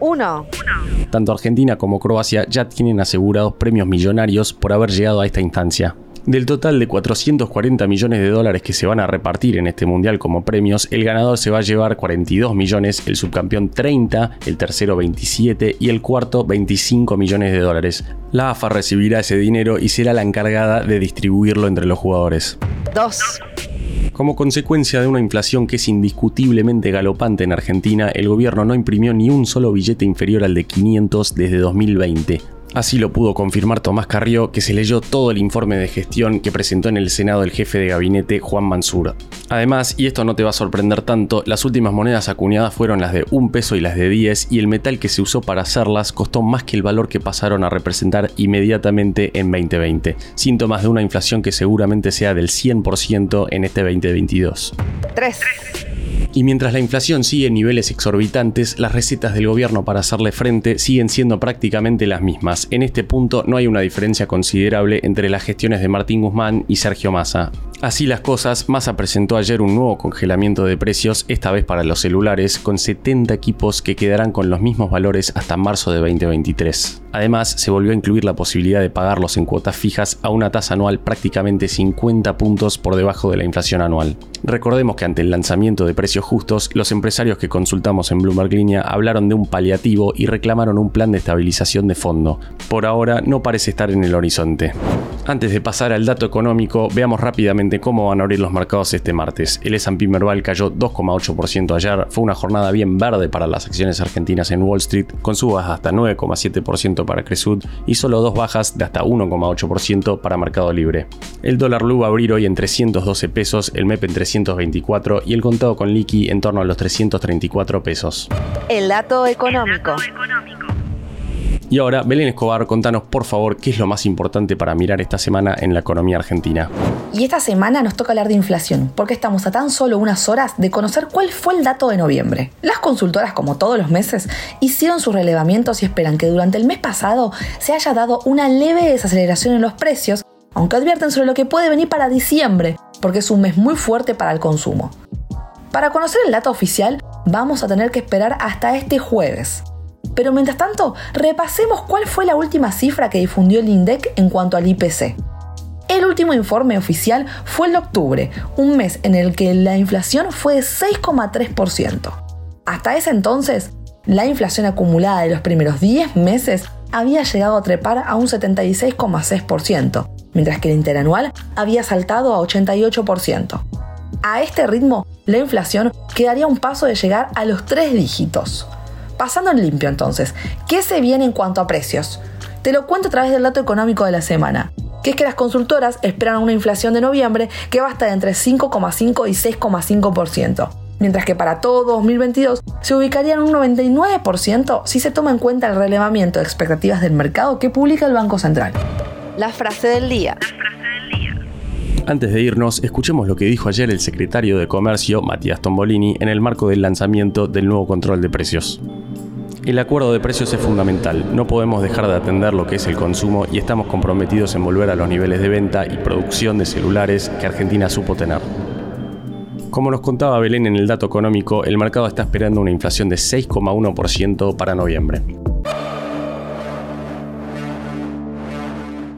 1. Tanto Argentina como Croacia ya tienen asegurados premios millonarios por haber llegado a esta instancia. Del total de 440 millones de dólares que se van a repartir en este mundial como premios, el ganador se va a llevar 42 millones, el subcampeón 30, el tercero 27 y el cuarto 25 millones de dólares. La AFA recibirá ese dinero y será la encargada de distribuirlo entre los jugadores. 2. Como consecuencia de una inflación que es indiscutiblemente galopante en Argentina, el gobierno no imprimió ni un solo billete inferior al de 500 desde 2020. Así lo pudo confirmar Tomás Carrió, que se leyó todo el informe de gestión que presentó en el Senado el jefe de gabinete Juan Mansur. Además, y esto no te va a sorprender tanto, las últimas monedas acuñadas fueron las de un peso y las de 10 y el metal que se usó para hacerlas costó más que el valor que pasaron a representar inmediatamente en 2020, síntomas de una inflación que seguramente sea del 100% en este 2022. 3. Y mientras la inflación sigue en niveles exorbitantes, las recetas del gobierno para hacerle frente siguen siendo prácticamente las mismas. En este punto no hay una diferencia considerable entre las gestiones de Martín Guzmán y Sergio Massa. Así las cosas, Massa presentó ayer un nuevo congelamiento de precios, esta vez para los celulares, con 70 equipos que quedarán con los mismos valores hasta marzo de 2023. Además, se volvió a incluir la posibilidad de pagarlos en cuotas fijas a una tasa anual prácticamente 50 puntos por debajo de la inflación anual. Recordemos que ante el lanzamiento de precios justos, los empresarios que consultamos en Bloomberg Línea hablaron de un paliativo y reclamaron un plan de estabilización de fondo. Por ahora no parece estar en el horizonte. Antes de pasar al dato económico, veamos rápidamente cómo van a abrir los mercados este martes. El S&P Merval cayó 2,8% ayer, fue una jornada bien verde para las acciones argentinas en Wall Street, con subas hasta 9,7% para Cresud y solo dos bajas de hasta 1,8% para Mercado Libre. El dólar blue va a abrir hoy en 312 pesos, el MEP en 324 y el contado con liqui en torno a los 334 pesos. El dato económico. Y ahora, Belén Escobar, contanos por favor qué es lo más importante para mirar esta semana en la economía argentina. Y esta semana nos toca hablar de inflación, porque estamos a tan solo unas horas de conocer cuál fue el dato de noviembre. Las consultoras, como todos los meses, hicieron sus relevamientos y esperan que durante el mes pasado se haya dado una leve desaceleración en los precios, aunque advierten sobre lo que puede venir para diciembre, porque es un mes muy fuerte para el consumo. Para conocer el dato oficial, vamos a tener que esperar hasta este jueves. Pero mientras tanto, repasemos cuál fue la última cifra que difundió el INDEC en cuanto al IPC. El último informe oficial fue el de octubre, un mes en el que la inflación fue de 6,3%. Hasta ese entonces, la inflación acumulada de los primeros 10 meses había llegado a trepar a un 76,6%, mientras que el interanual había saltado a 88%. A este ritmo, la inflación quedaría un paso de llegar a los tres dígitos. Pasando en limpio entonces, ¿qué se viene en cuanto a precios? Te lo cuento a través del dato económico de la semana, que es que las consultoras esperan una inflación de noviembre que va a estar entre 5,5 y 6,5%, mientras que para todo 2022 se ubicaría en un 99% si se toma en cuenta el relevamiento de expectativas del mercado que publica el Banco Central. La frase del día. Antes de irnos, escuchemos lo que dijo ayer el secretario de Comercio, Matías Tombolini, en el marco del lanzamiento del nuevo control de precios. El acuerdo de precios es fundamental, no podemos dejar de atender lo que es el consumo y estamos comprometidos en volver a los niveles de venta y producción de celulares que Argentina supo tener. Como nos contaba Belén en el dato económico, el mercado está esperando una inflación de 6,1% para noviembre.